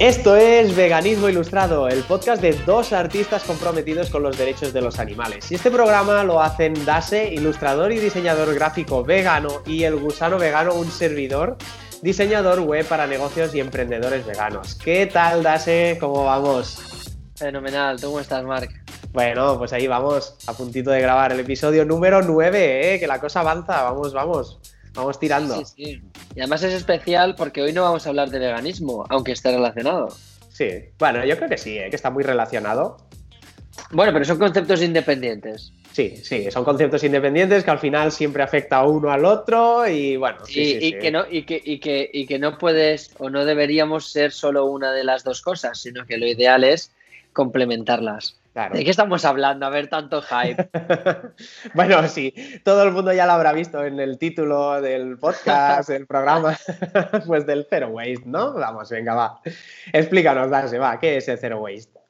Esto es Veganismo Ilustrado, el podcast de dos artistas comprometidos con los derechos de los animales. Y este programa lo hacen Dase, ilustrador y diseñador gráfico vegano, y El Gusano Vegano, un servidor, diseñador web para negocios y emprendedores veganos. ¿Qué tal, Dase? ¿Cómo vamos? Fenomenal, ¿cómo estás, Marc? Bueno, pues ahí vamos, a puntito de grabar el episodio número 9, ¿eh? que la cosa avanza, vamos, vamos. Vamos tirando. Sí, sí. Y además es especial porque hoy no vamos a hablar de veganismo, aunque esté relacionado. Sí, bueno, yo creo que sí, ¿eh? que está muy relacionado. Bueno, pero son conceptos independientes. Sí, sí, son conceptos independientes que al final siempre afecta a uno al otro y bueno. Sí, y, que no, y, que, y, que, y que no puedes o no deberíamos ser solo una de las dos cosas, sino que lo ideal es complementarlas. ¿De qué estamos hablando? A ver, tanto hype. bueno, sí, todo el mundo ya lo habrá visto en el título del podcast, del programa, pues del Zero Waste, ¿no? Vamos, venga, va. Explícanos, Darse, va, ¿qué es el Zero Waste?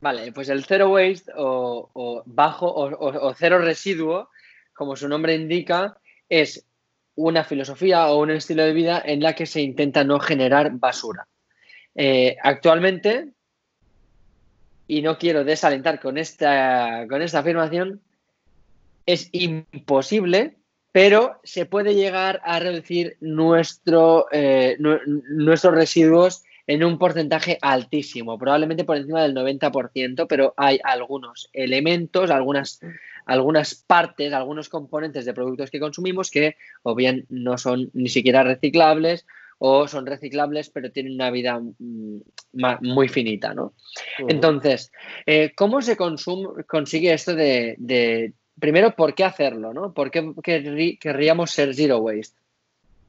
Vale, pues el Zero Waste o, bajo o, cero residuo, como su nombre indica, es una filosofía o un estilo de vida en la que se intenta no generar basura. Eh, actualmente y no quiero desalentar con esta, con esta afirmación, es imposible, pero se puede llegar a reducir nuestro, eh, nuestros residuos en un porcentaje altísimo, probablemente por encima del 90%, pero hay algunos elementos, algunas, algunas partes, algunos componentes de productos que consumimos que o bien no son ni siquiera reciclables o son reciclables, pero tienen una vida mm, muy finita, ¿no? Entonces, eh, ¿cómo se consigue esto de, primero, por qué hacerlo, ¿no? ¿Por qué querríamos ser zero waste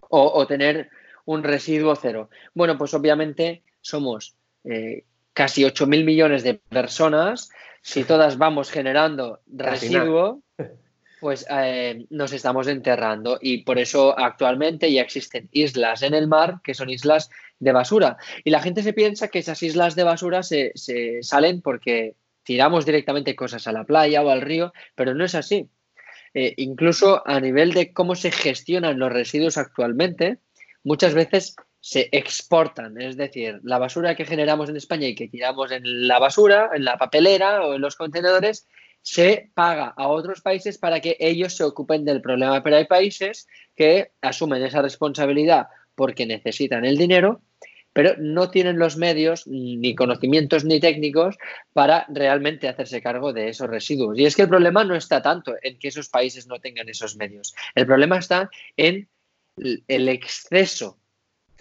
o, tener un residuo cero? Bueno, pues obviamente somos eh, casi 8 mil millones de personas. Si todas vamos generando residuo, pues eh, nos estamos enterrando y por eso actualmente ya existen islas en el mar que son islas de basura. Y la gente se piensa que esas islas de basura se, salen porque tiramos directamente cosas a la playa o al río, pero no es así. Eh, incluso a nivel de cómo se gestionan los residuos actualmente, muchas veces se exportan, es decir, la basura que generamos en España y que tiramos en la basura, en la papelera o en los contenedores, se paga a otros países para que ellos se ocupen del problema. Pero hay países que asumen esa responsabilidad porque necesitan el dinero, pero no tienen los medios, ni conocimientos, ni técnicos para realmente hacerse cargo de esos residuos. Y es que el problema no está tanto en que esos países no tengan esos medios. El problema está en el exceso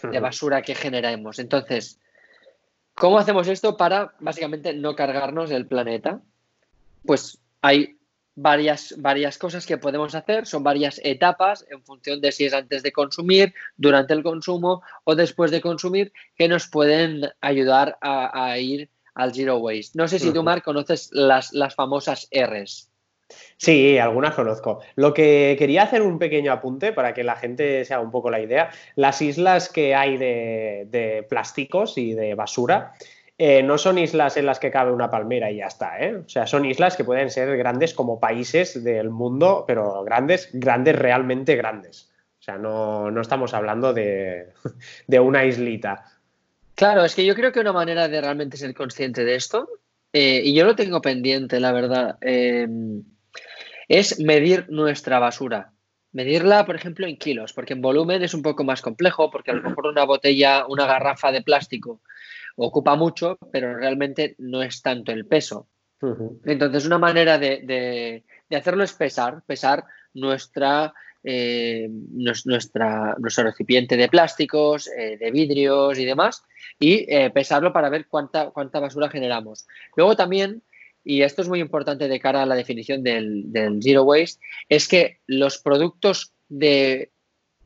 de basura que generamos. Entonces, ¿cómo hacemos esto para básicamente no cargarnos el planeta? Pues hay varias, varias cosas que podemos hacer, son varias etapas en función de si es antes de consumir, durante el consumo o después de consumir, que nos pueden ayudar a, ir al zero waste. No sé si tú, Marc, conoces las, las famosas Rs. Sí, algunas conozco. Lo que quería hacer un pequeño apunte para que la gente se haga un poco la idea. Las islas que hay de, de plásticos y de basura, eh, no son islas en las que cabe una palmera y ya está, ¿eh? O sea, son islas que pueden ser grandes como países del mundo, pero grandes, grandes, realmente grandes. O sea, no, estamos hablando de, una islita. Claro, es que yo creo que una manera de realmente ser consciente de esto, eh, y yo lo tengo pendiente, la verdad, em, es medir nuestra basura. Medirla, por ejemplo, en kilos, porque en volumen es un poco más complejo, porque a lo mejor una botella, una garrafa de plástico ocupa mucho, pero realmente no es tanto el peso. Entonces, una manera de, hacerlo es pesar, pesar nuestra, eh, nuestra, nuestro recipiente de plásticos, eh, de vidrios y demás, y eh, pesarlo para ver cuánta, cuánta basura generamos. Luego también, y esto es muy importante de cara a la definición del, del zero waste, es que los productos de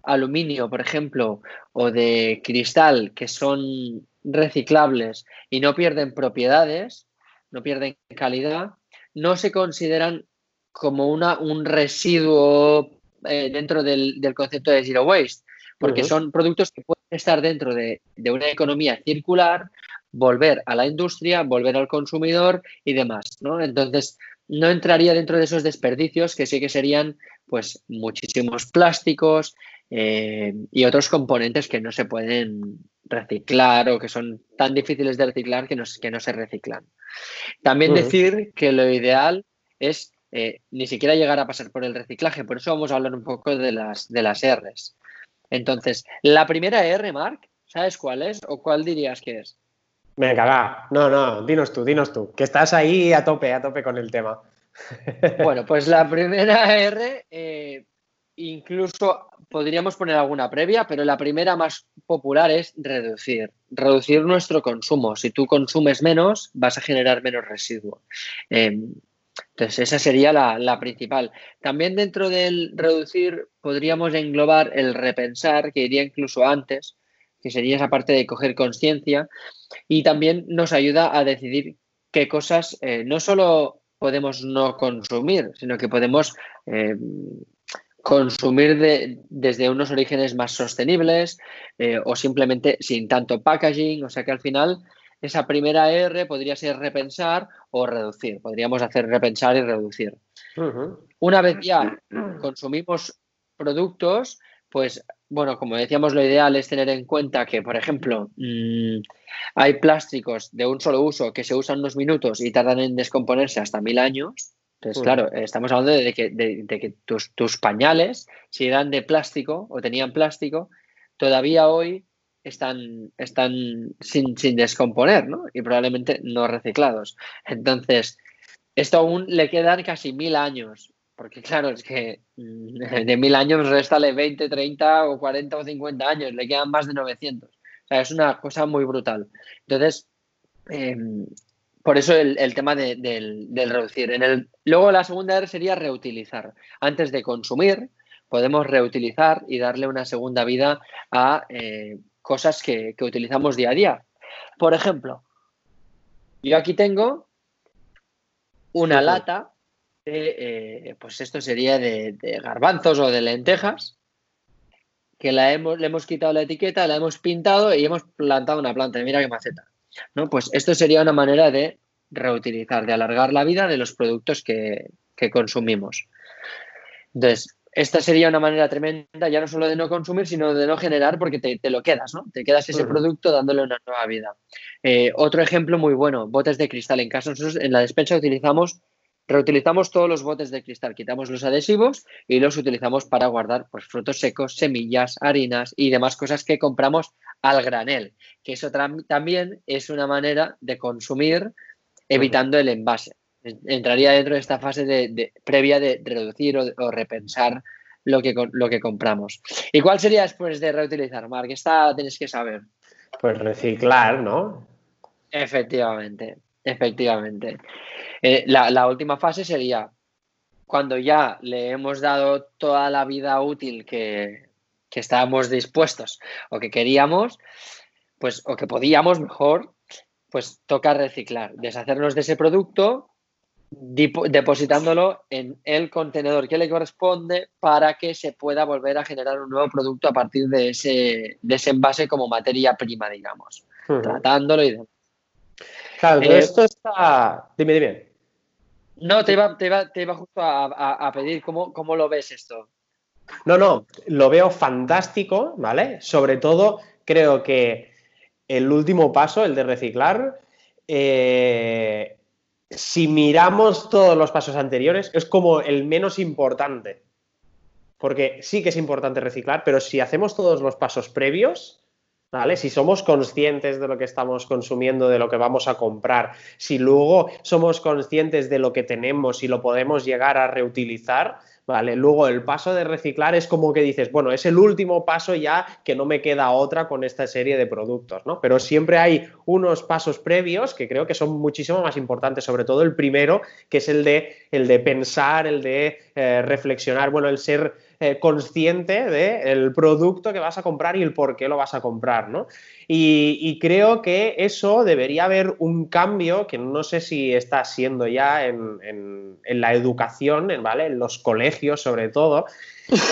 aluminio, por ejemplo, o de cristal, que son reciclables y no pierden propiedades, no pierden calidad, no se consideran como una, un residuo eh, dentro del, concepto de zero waste, porque son productos que pueden estar dentro de, una economía circular volver a la industria, volver al consumidor y demás, ¿no? Entonces, no entraría dentro de esos desperdicios que sí que serían pues muchísimos plásticos eh, y otros componentes que no se pueden reciclar o que son tan difíciles de reciclar que no, que no se reciclan. También decir que lo ideal es eh, ni siquiera llegar a pasar por el reciclaje, por eso vamos a hablar un poco de las, de las R's. Entonces, la primera R, Mark, ¿sabes cuál es o cuál dirías que es? Venga, va. No, no, dinos tú, dinos tú, que estás ahí a tope, a tope con el tema. Bueno, pues la primera R, eh, incluso podríamos poner alguna previa, pero la primera más popular es reducir. Reducir nuestro consumo. Si tú consumes menos, vas a generar menos residuo. Em, entonces, esa sería la, principal. También dentro del reducir podríamos englobar el repensar, que iría incluso antes, que sería esa parte de coger conciencia, y también nos ayuda a decidir qué cosas eh, no solo podemos no consumir, sino que podemos eh, consumir desde unos orígenes más sostenibles eh, o simplemente sin tanto packaging, o sea que al final esa primera R podría ser repensar o reducir. Podríamos hacer repensar y reducir. Una vez ya consumimos productos, pues bueno, como decíamos, lo ideal es tener en cuenta que, por ejemplo, mm, hay plásticos de un solo uso que se usan unos minutos y tardan en descomponerse hasta mil años. Entonces, claro, estamos hablando de que, de, que tus, pañales, si eran de plástico o tenían plástico, todavía hoy están, están sin, sin descomponer, ¿no? Y probablemente no reciclados. Entonces, esto aún le quedan casi mil años porque claro, es que mm, de mil años réstale 20, 30 o 40 o 50 años, le quedan más de 900. O sea, es una cosa muy brutal. Entonces, em, por eso el, tema del, reducir. En el, luego la segunda R sería reutilizar. Antes de consumir, podemos reutilizar y darle una segunda vida a eh, cosas que, utilizamos día a día. Por ejemplo, yo aquí tengo una lata eh, pues esto sería de, garbanzos o de lentejas, que la hemos, le hemos quitado la etiqueta, la hemos pintado y hemos plantado una planta. Mira qué maceta. ¿No? Pues esto sería una manera de reutilizar, de alargar la vida de los productos que, consumimos. Entonces, esta sería una manera tremenda, ya no solo de no consumir, sino de no generar, porque te, lo quedas, ¿no? Te quedas ese producto dándole una nueva vida. Eh, otro ejemplo muy bueno, botes de cristal. En casa nosotros en la despensa utilizamos Reutilizamos todos los botes de cristal, quitamos los adhesivos y los utilizamos para guardar pues, frutos secos, semillas, harinas y demás cosas que compramos al granel, que eso también es una manera de consumir evitando el envase. Entraría dentro de esta fase de, previa de reducir o, repensar lo que, lo que compramos. ¿Y cuál sería después de reutilizar, Mark? Esta tienes que saber. Pues reciclar, ¿no? Efectivamente. Efectivamente. Eh, la, última fase sería cuando ya le hemos dado toda la vida útil que, estábamos dispuestos o que queríamos, pues, o que podíamos mejor, pues toca reciclar, deshacernos de ese producto, depositándolo en el contenedor que le corresponde para que se pueda volver a generar un nuevo producto a partir de ese, de ese envase como materia prima, digamos, tratándolo y demás. Claro, eh, esto está. Dime, dime. No, te iba, te iba, justo a, pedir cómo, cómo, lo ves esto. No, no, lo veo fantástico, ¿vale? Sobre todo, creo que el último paso, el de reciclar, eh, si miramos todos los pasos anteriores, es como el menos importante. Porque sí que es importante reciclar, pero si hacemos todos los pasos previos, si somos conscientes de lo que estamos consumiendo, de lo que vamos a comprar, si luego somos conscientes de lo que tenemos y lo podemos llegar a reutilizar, ¿vale? Luego el paso de reciclar es como que dices, bueno, es el último paso ya que no me queda otra con esta serie de productos, ¿no? Pero siempre hay unos pasos previos que creo que son muchísimo más importantes, sobre todo el primero, que es el de, el de pensar, el de eh, reflexionar, bueno, el ser eh, consciente del producto que vas a comprar y el por qué lo vas a comprar, ¿no? Y, creo que eso debería haber un cambio que no sé si está siendo ya en, la educación, ¿vale? En los colegios sobre todo,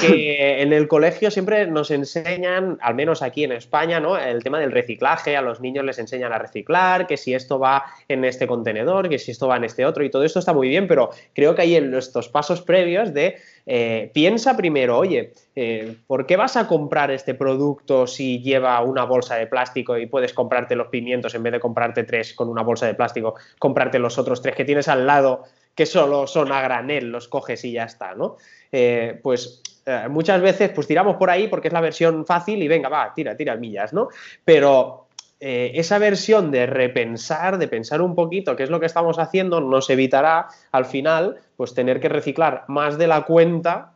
que en el colegio siempre nos enseñan, al menos aquí en España, ¿no? El tema del reciclaje, a los niños les enseñan a reciclar, que si esto va en este contenedor, que si esto va en este otro, y todo esto está muy bien, pero creo que hay en estos pasos previos de eh, piensa primero, oye, eh, ¿por qué vas a comprar este producto si lleva una bolsa de plástico y puedes comprarte los pimientos en vez de comprarte tres con una bolsa de plástico, comprarte los otros tres que tienes al lado que solo son a granel, los coges y ya está, ¿no? Eh, pues muchas veces pues tiramos por ahí porque es la versión fácil y venga, va, tira, tira millas, ¿no? Pero esa versión de repensar, de pensar un poquito qué es lo que estamos haciendo, nos evitará al final pues tener que reciclar más de la cuenta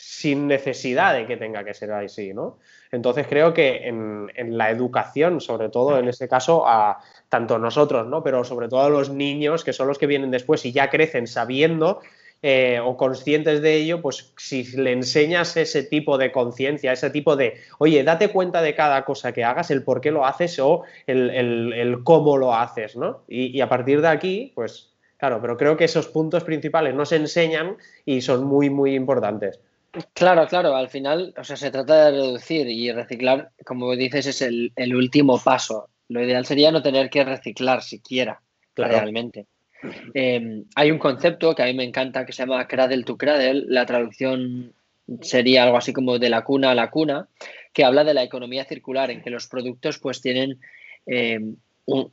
sin necesidad de que tenga que ser así, ¿no? Entonces creo que en, la educación, sobre todo en este caso, a tanto nosotros, ¿no? Pero sobre todo a los niños, que son los que vienen después y ya crecen sabiendo eh, o conscientes de ello, pues si le enseñas ese tipo de conciencia, ese tipo de, oye, date cuenta de cada cosa que hagas, el por qué lo haces o el, cómo lo haces, ¿no? y, a partir de aquí, pues claro, pero creo que esos puntos principales no se enseñan y son muy, muy importantes. Claro, claro, al final, o sea, se trata de reducir y reciclar, como dices, es el, último paso. Lo ideal sería no tener que reciclar siquiera, realmente. Em, hay un concepto que a mí me encanta que se llama cradle to cradle, la traducción sería algo así como de la cuna a la cuna, que habla de la economía circular, en que los productos pues tienen, em,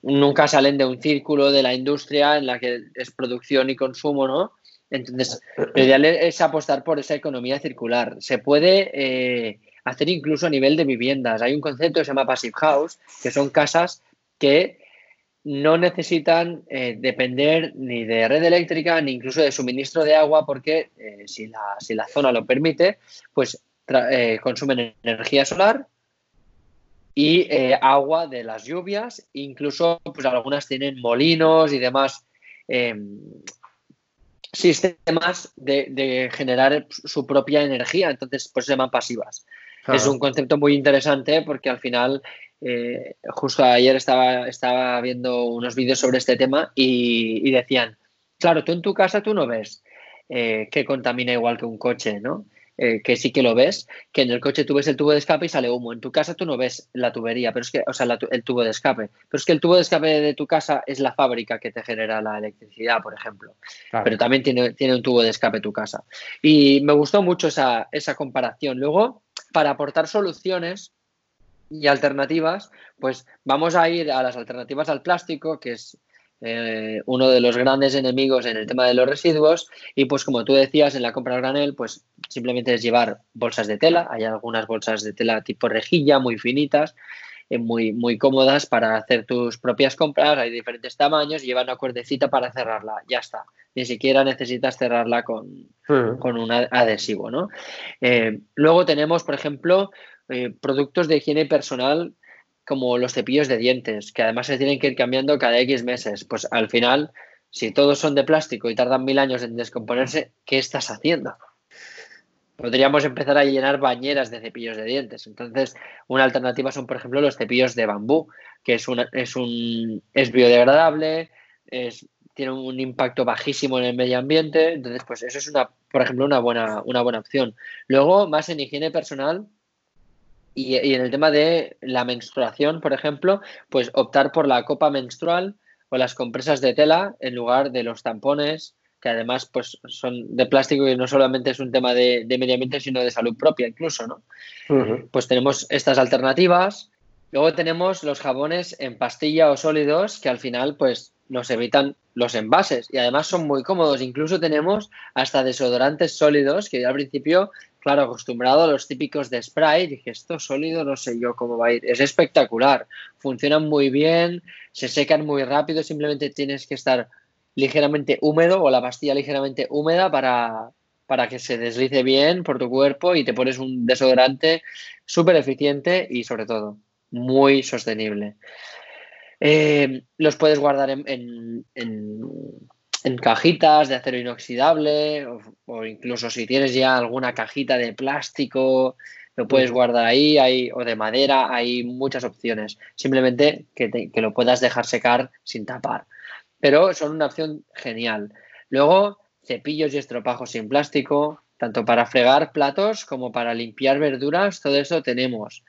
nunca salen de un círculo de la industria en la que es producción y consumo, ¿no? Entonces, lo ideal es apostar por esa economía circular. Se puede eh, hacer incluso a nivel de viviendas. Hay un concepto que se llama Passive House, que son casas que no necesitan eh, depender ni de red eléctrica ni incluso de suministro de agua porque eh, si, la, si, la, zona lo permite, pues consumen energía solar y agua de las lluvias, incluso pues algunas tienen molinos y demás em, sistemas de, generar su propia energía, entonces pues se llaman pasivas. Es un concepto muy interesante porque al final, eh, justo ayer estaba, estaba viendo unos vídeos sobre este tema y, decían, claro, tú en tu casa tú no ves eh, que contamina igual que un coche, ¿no? Eh, que sí que lo ves, que en el coche tú ves el tubo de escape y sale humo. En tu casa tú no ves la tubería, pero es que, o sea, el tubo de escape. Pero es que el tubo de escape de tu casa es la fábrica que te genera la electricidad, por ejemplo. Pero también tiene, tiene un tubo de escape tu casa. Y me gustó mucho esa, esa comparación. Luego, para aportar soluciones y alternativas, pues vamos a ir a las alternativas al plástico, que es eh, uno de los grandes enemigos en el tema de los residuos. Y pues como tú decías en la compra al granel pues simplemente es llevar bolsas de tela, hay algunas bolsas de tela tipo rejilla muy finitas, eh, muy, muy cómodas para hacer tus propias compras, hay diferentes tamaños y llevan una cuerdecita para cerrarla, ya está, ni siquiera necesitas cerrarla con, con un adhesivo, ¿no? Eh, luego tenemos, por ejemplo, productos de higiene personal como los cepillos de dientes, que además se tienen que ir cambiando cada X meses. Pues al final, si todos son de plástico y tardan mil años en descomponerse, ¿qué estás haciendo? Podríamos empezar a llenar bañeras de cepillos de dientes. Entonces, una alternativa son, por ejemplo, los cepillos de bambú, que es, una, es, un, es biodegradable, es, tiene un impacto bajísimo en el medio ambiente. Entonces, pues eso es, una, por ejemplo, una buena, una buena opción. Luego, más en higiene personal, y, en el tema de la menstruación, por ejemplo, pues optar por la copa menstrual o las compresas de tela en lugar de los tampones, que además pues son de plástico y no solamente es un tema de, medio ambiente, sino de salud propia incluso, ¿no? Pues tenemos estas alternativas. Luego tenemos los jabones en pastilla o sólidos que al final pues nos evitan los envases y además son muy cómodos. Incluso tenemos hasta desodorantes sólidos que al principio claro, acostumbrado a los típicos de spray, dije, esto sólido no sé yo cómo va a ir. Es espectacular, funcionan muy bien, se secan muy rápido, simplemente tienes que estar ligeramente húmedo o la pastilla ligeramente húmeda para, para que se deslice bien por tu cuerpo y te pones un desodorante súper eficiente y sobre todo muy sostenible. Eh, los puedes guardar en, en cajitas de acero inoxidable o, incluso si tienes ya alguna cajita de plástico, lo puedes guardar ahí hay, o de madera, hay muchas opciones. Simplemente que, lo puedas dejar secar sin tapar. Pero son una opción genial. Luego, cepillos y estropajos sin plástico, tanto para fregar platos como para limpiar verduras, todo eso tenemos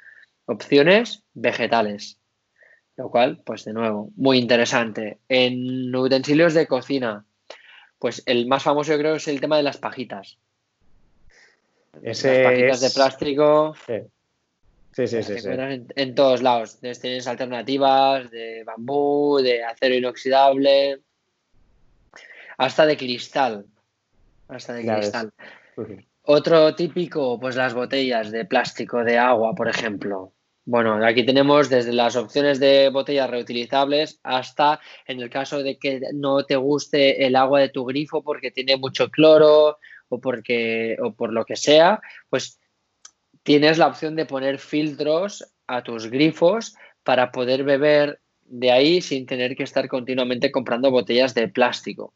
opciones vegetales. Lo cual, pues de nuevo, muy interesante. En utensilios de cocina, pues el más famoso yo creo es el tema de las pajitas. las pajitas de plástico. Sí, sí, sí. En, todos lados. Tienes alternativas de bambú, de acero inoxidable, hasta de cristal. Hasta de cristal. Otro típico, pues las botellas de plástico de agua, por ejemplo. Bueno, aquí tenemos desde las opciones de botellas reutilizables hasta en el caso de que no te guste el agua de tu grifo porque tiene mucho cloro o porque o por lo que sea, pues tienes la opción de poner filtros a tus grifos para poder beber de ahí sin tener que estar continuamente comprando botellas de plástico.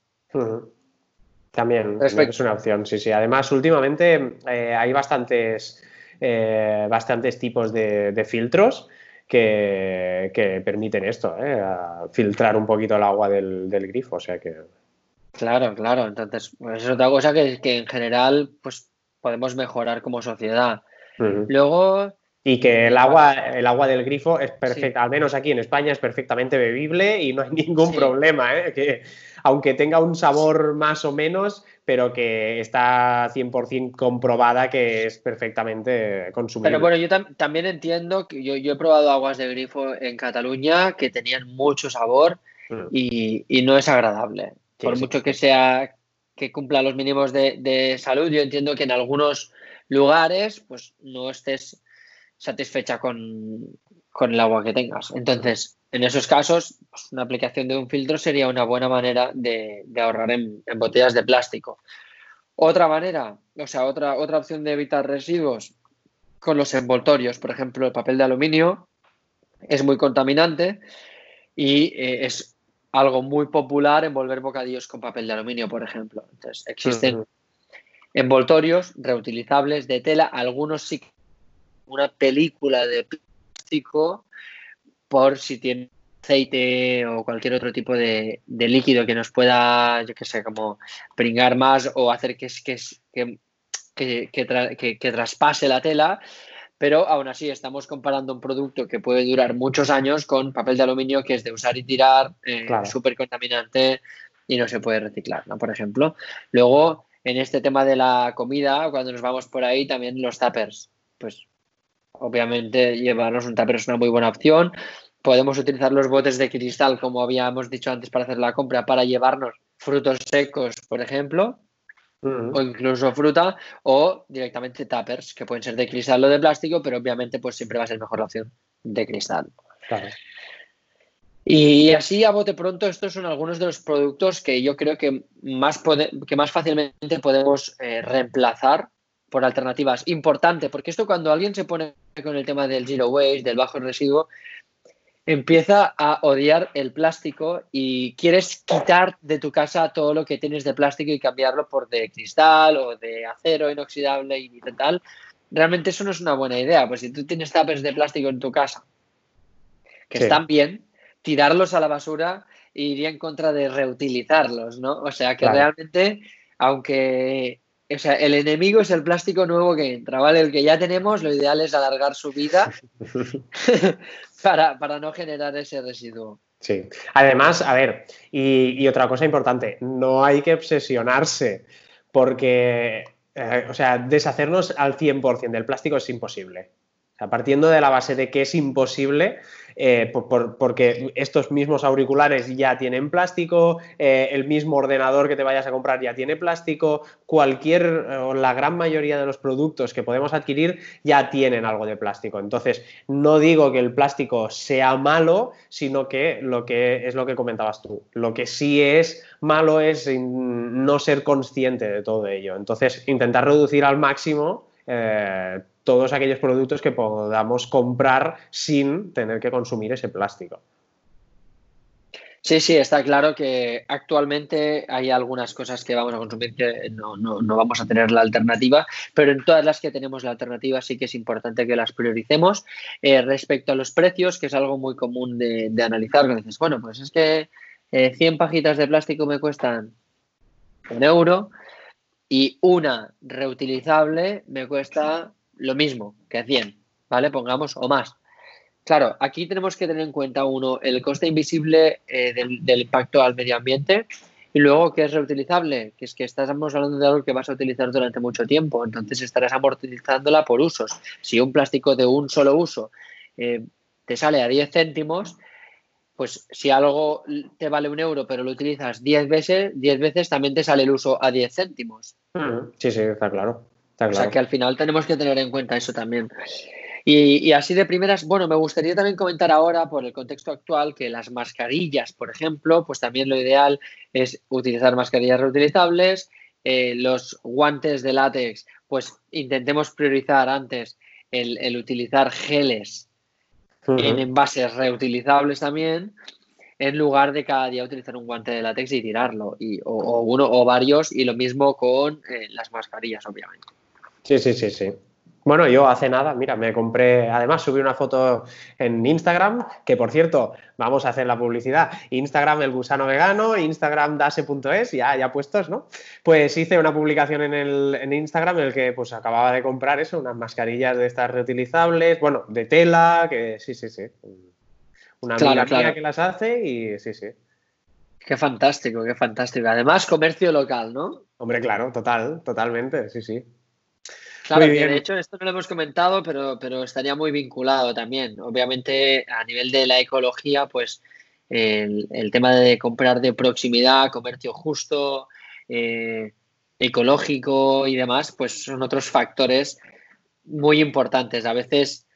También es una opción, sí, sí. Además, últimamente eh, hay bastantes, eh, bastantes tipos de, filtros que, permiten esto, eh, filtrar un poquito el agua del, grifo. O sea que. Claro, claro. Entonces, pues es otra cosa que, que en general pues, podemos mejorar como sociedad. Luego, y que el agua, el agua del grifo es perfecta, al menos aquí en España es perfectamente bebible y no hay ningún problema, ¿eh? que aunque tenga un sabor más o menos, pero que está 100% comprobada que es perfectamente consumible. Pero bueno, yo también entiendo que yo, he probado aguas de grifo en Cataluña que tenían mucho sabor mm. y, no es agradable. Por mucho que sea que cumpla los mínimos de, de salud, yo entiendo que en algunos lugares, pues no estés satisfecha con, el agua que tengas. Entonces, en esos casos, pues, una aplicación de un filtro sería una buena manera de, ahorrar en, botellas de plástico. Otra manera, o sea, otra, otra opción de evitar residuos con los envoltorios, por ejemplo, el papel de aluminio es muy contaminante y eh, es algo muy popular envolver bocadillos con papel de aluminio, por ejemplo. Entonces, existen envoltorios reutilizables de tela, algunos sí una película de plástico por si tiene aceite o cualquier otro tipo de, líquido que nos pueda, yo que sé, como pringar más o hacer que, que, que, que, traspase la tela, pero aún así estamos comparando un producto que puede durar muchos años con papel de aluminio que es de usar y tirar, eh, súper contaminante y no se puede reciclar, ¿no? Por ejemplo. Luego, en este tema de la comida, cuando nos vamos por ahí, también los tuppers. Pues obviamente llevarnos un tupper es una muy buena opción. Podemos utilizar los botes de cristal, como habíamos dicho antes, para hacer la compra, para llevarnos frutos secos, por ejemplo, o incluso fruta, o directamente tuppers, que pueden ser de cristal o de plástico, pero obviamente pues siempre va a ser mejor la opción de cristal. Y así a bote pronto, estos son algunos de los productos que yo creo que más, que más fácilmente podemos eh, reemplazar por alternativas. Importante, porque esto cuando alguien se pone con el tema del zero waste, del bajo residuo, empieza a odiar el plástico y quieres quitar de tu casa todo lo que tienes de plástico y cambiarlo por de cristal o de acero inoxidable y tal. Realmente eso no es una buena idea, pues si tú tienes tapes de plástico en tu casa que están bien, tirarlos a la basura iría en contra de reutilizarlos, ¿no? O sea que realmente, aunque o sea, el enemigo es el plástico nuevo que entra, ¿vale? El que ya tenemos, lo ideal es alargar su vida para, no generar ese residuo. Sí. Además, a ver, y, otra cosa importante, no hay que obsesionarse porque, eh, o sea, deshacernos al 100% del plástico es imposible. O sea, partiendo de la base de que es imposible, eh, porque estos mismos auriculares ya tienen plástico, eh, el mismo ordenador que te vayas a comprar ya tiene plástico, cualquier o la gran mayoría de los productos que podemos adquirir ya tienen algo de plástico. Entonces, no digo que el plástico sea malo, sino que lo que es lo que comentabas tú. Lo que sí es malo es no ser consciente de todo ello. Entonces, intentar reducir al máximo eh, todos aquellos productos que podamos comprar sin tener que consumir ese plástico. Sí, sí, está claro que actualmente hay algunas cosas que vamos a consumir que no, vamos a tener la alternativa, pero en todas las que tenemos la alternativa sí que es importante que las prioricemos. Eh, respecto a los precios, que es algo muy común de, analizar, que dices, bueno, pues es que 100 eh, pajitas de plástico me cuestan un euro, y una reutilizable me cuesta lo mismo que 100, ¿vale? Pongamos, o más. Claro, aquí tenemos que tener en cuenta, uno, el coste invisible eh, del, impacto al medio ambiente y luego que es reutilizable, que es que estamos hablando de algo que vas a utilizar durante mucho tiempo, entonces estarás amortizándola por usos. Si un plástico de un solo uso eh, te sale a 10 céntimos, pues si algo te vale un euro pero lo utilizas 10 veces, 10 veces también te sale el uso a 10 céntimos. Sí, sí, está claro. O sea que al final tenemos que tener en cuenta eso también. Y, así de primeras, bueno, me gustaría también comentar ahora, por el contexto actual, que las mascarillas, por ejemplo, pues también lo ideal es utilizar mascarillas reutilizables. Eh, los guantes de látex, pues intentemos priorizar antes el, utilizar geles en envases reutilizables también, en lugar de cada día utilizar un guante de látex y tirarlo, y, o, uno o varios, y lo mismo con eh, las mascarillas, obviamente. Sí, sí, sí, sí. Bueno, yo hace nada, mira, me compré, además subí una foto en Instagram, que por cierto, vamos a hacer la publicidad, Instagram el gusano vegano, Instagram dase.es, ya, ya puestos, ¿no? Pues hice una publicación en, el, en Instagram en el que pues acababa de comprar eso, unas mascarillas de estas reutilizables, bueno, de tela, que sí, sí, sí. Una amiga que las hace y sí, sí. Qué fantástico, qué fantástico. Además, comercio local, ¿no? Hombre, claro, total, totalmente, sí, sí. Claro, de hecho esto no lo hemos comentado, pero, pero estaría muy vinculado también. Obviamente, a nivel de la ecología, pues el, tema de comprar de proximidad, comercio justo, eh, ecológico y demás, pues son otros factores muy importantes. A veces,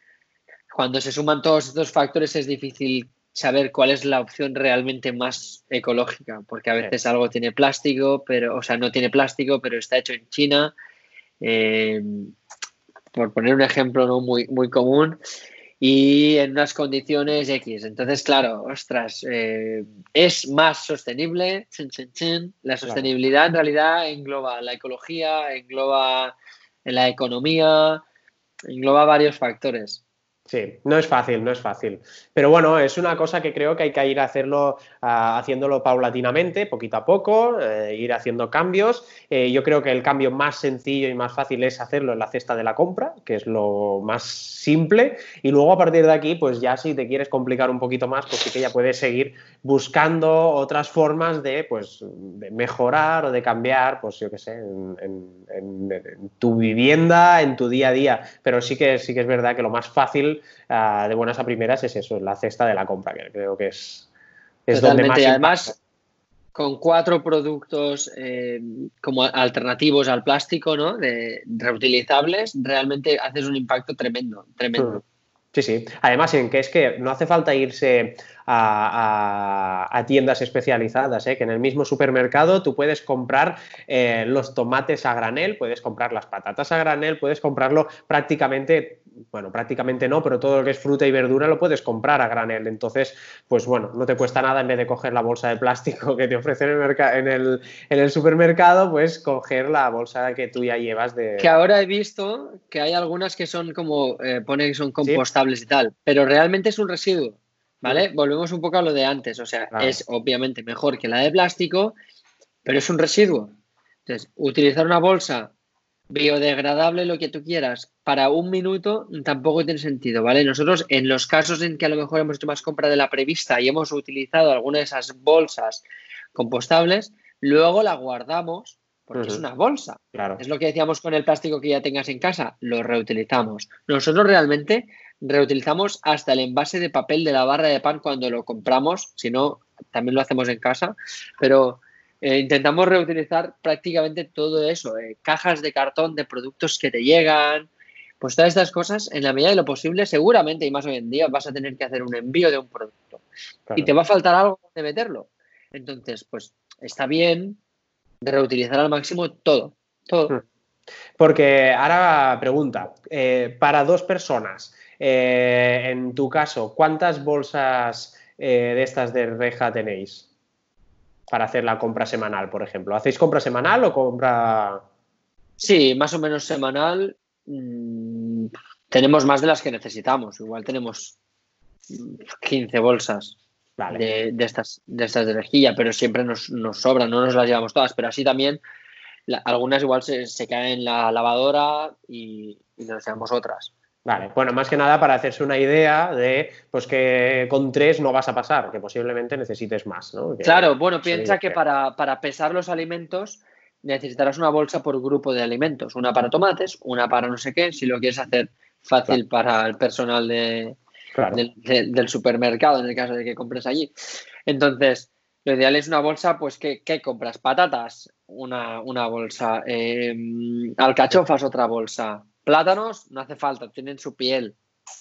cuando se suman todos estos factores, es difícil saber cuál es la opción realmente más ecológica, porque a veces algo tiene plástico, pero, o sea, no tiene plástico, pero está hecho en China eh, por poner un ejemplo ¿no? muy, muy común, y en unas condiciones X. Entonces, claro, ostras, eh, es más sostenible. La sostenibilidad en realidad engloba la ecología, engloba la economía, engloba varios factores. Sí, no es fácil, no es fácil. Pero bueno, es una cosa que creo que hay que ir hacerlo, haciéndolo paulatinamente, poquito a poco, eh, ir haciendo cambios. Eh, yo creo que el cambio más sencillo y más fácil es hacerlo en la cesta de la compra, que es lo más simple. Y luego a partir de aquí, pues ya si te quieres complicar un poquito más, pues sí que ya puedes seguir buscando otras formas de, pues, de mejorar o de cambiar, pues yo qué sé, en, en tu vivienda, en tu día a día. Pero sí que, sí que es verdad que lo más fácil Ah, de buenas a primeras es eso, la cesta de la compra, que creo que es, es donde más. Y además, con cuatro productos eh, como alternativos al plástico, ¿no? De reutilizables, realmente haces un impacto tremendo, tremendo. Mm. Sí, sí. Además, en que es que no hace falta irse a, tiendas especializadas, ¿eh? que en el mismo supermercado tú puedes comprar eh, los tomates a granel, puedes comprar las patatas a granel, puedes comprarlo prácticamente, bueno, prácticamente no, pero todo lo que es fruta y verdura lo puedes comprar a granel. Entonces, pues bueno, no te cuesta nada en vez de coger la bolsa de plástico que te ofrecen en el, en el, en el supermercado, pues coger la bolsa que tú ya llevas de... Que ahora he visto que hay algunas que son como, eh, pone que son compostables y tal, pero realmente es un residuo. ¿Vale? Volvemos un poco a lo de antes. O sea, es obviamente mejor que la de plástico, pero es un residuo. Entonces, utilizar una bolsa biodegradable, lo que tú quieras, para un minuto tampoco tiene sentido, ¿vale? Nosotros, en los casos en que a lo mejor hemos hecho más compra de la prevista y hemos utilizado alguna de esas bolsas compostables, luego la guardamos porque es una bolsa. Claro. Es lo que decíamos con el plástico que ya tengas en casa, lo reutilizamos. Nosotros realmente reutilizamos hasta el envase de papel de la barra de pan cuando lo compramos, si no, también lo hacemos en casa, pero eh, intentamos reutilizar prácticamente todo eso, eh, cajas de cartón de productos que te llegan, pues todas estas cosas, en la medida de lo posible, seguramente, y más hoy en día, vas a tener que hacer un envío de un producto y te va a faltar algo de meterlo. Entonces, pues está bien reutilizar al máximo todo, todo. Hmm. Porque ahora pregunta, eh, para dos personas, en tu caso, ¿cuántas bolsas de estas de reja tenéis para hacer la compra semanal, por ejemplo? ¿Hacéis compra semanal o compra...? Sí, más o menos semanal. Mm, tenemos más de las que necesitamos. Igual tenemos 15 bolsas de, estas, de estas de rejilla, pero siempre nos, nos sobran, no nos las llevamos todas. Pero así también algunas igual se, se, caen en la lavadora y, y nos deseamos otras. Vale, bueno, más que nada para hacerse una idea de pues que con tres no vas a pasar, que posiblemente necesites más, ¿no? claro, bueno, piensa que para, para, pesar los alimentos necesitarás una bolsa por grupo de alimentos, una para tomates, una para no sé qué, si lo quieres hacer fácil para el personal de, del supermercado, en el caso de que compres allí. Entonces, lo ideal es una bolsa, pues, ¿qué, compras? Patatas, una, bolsa, em, alcachofas, otra bolsa, Plátanos no hace falta, tienen su piel.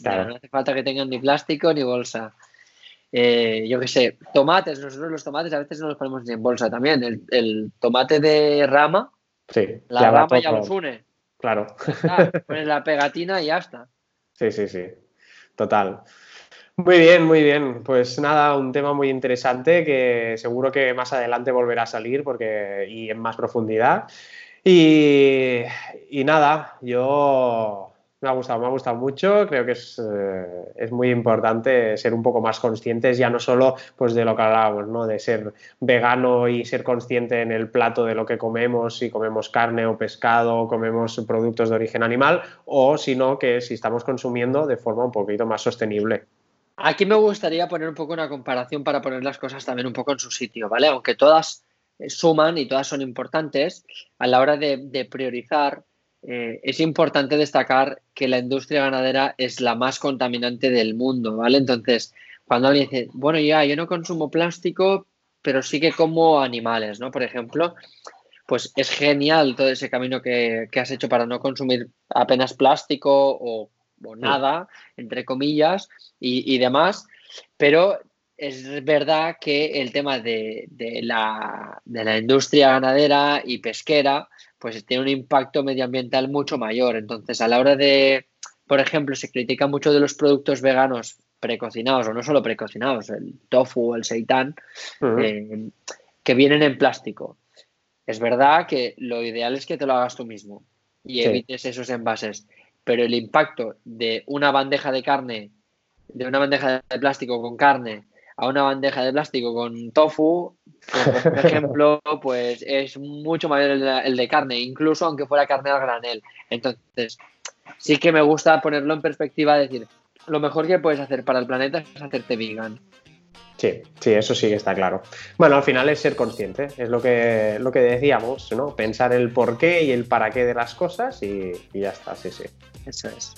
No hace falta que tengan ni plástico ni bolsa. Eh, yo qué sé, tomates, nosotros los tomates a veces no los ponemos ni en bolsa también. El, tomate de rama, sí, la rama ya los une. Claro. pones la pegatina y ya está. Sí, sí, sí. Total. Muy bien, muy bien. Pues nada, un tema muy interesante que seguro que más adelante volverá a salir porque, y en más profundidad. Y, nada, yo me ha gustado, me ha gustado mucho. Creo que es, eh, es, muy importante ser un poco más conscientes, ya no solo pues, de lo que hablábamos, ¿no? de ser vegano y ser consciente en el plato de lo que comemos, si comemos carne o pescado, o comemos productos de origen animal, o sino que si estamos consumiendo de forma un poquito más sostenible. Aquí me gustaría poner un poco una comparación para poner las cosas también un poco en su sitio, ¿vale? Aunque todas suman y todas son importantes, a la hora de, priorizar, eh, es importante destacar que la industria ganadera es la más contaminante del mundo, ¿vale? Entonces, cuando alguien dice, bueno, ya, yo no consumo plástico, pero sí que como animales, ¿no? Por ejemplo, pues es genial todo ese camino que, has hecho para no consumir apenas plástico o, nada, entre comillas, y, y demás, pero es verdad que el tema de, la, industria ganadera y pesquera pues tiene un impacto medioambiental mucho mayor. Entonces, a la hora de, por ejemplo, se critica mucho de los productos veganos precocinados o no solo precocinados, el tofu o el seitan, eh, que vienen en plástico. Es verdad que lo ideal es que te lo hagas tú mismo y evites esos envases, pero el impacto de una bandeja de carne, de una bandeja de plástico con carne, a una bandeja de plástico con tofu, por ejemplo, pues es mucho mayor el de, carne, incluso aunque fuera carne al granel. Entonces, sí que me gusta ponerlo en perspectiva, decir, lo mejor que puedes hacer para el planeta es hacerte vegan. Sí, sí, eso sí que está claro. Bueno, al final es ser consciente, es lo que, lo que decíamos, ¿no? Pensar el por qué y el para qué de las cosas y, y ya está, sí, sí. Eso es.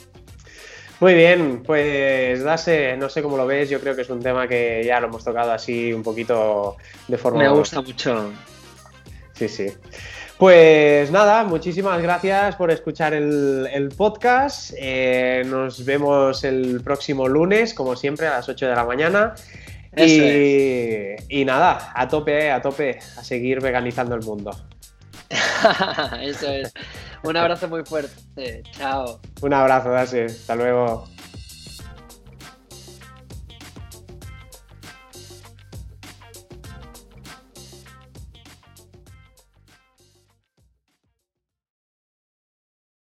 Muy bien, pues Dase, no sé cómo lo ves, yo creo que es un tema que ya lo hemos tocado así un poquito de forma... Me gusta mucho. Sí, sí. Pues nada, muchísimas gracias por escuchar el, podcast. Eh, nos vemos el próximo lunes, como siempre, a las 8 de la mañana. Y, y, nada, a tope, a tope, a seguir veganizando el mundo. Eso es. Un abrazo muy fuerte. Chao. Un abrazo, Dasi. Hasta luego.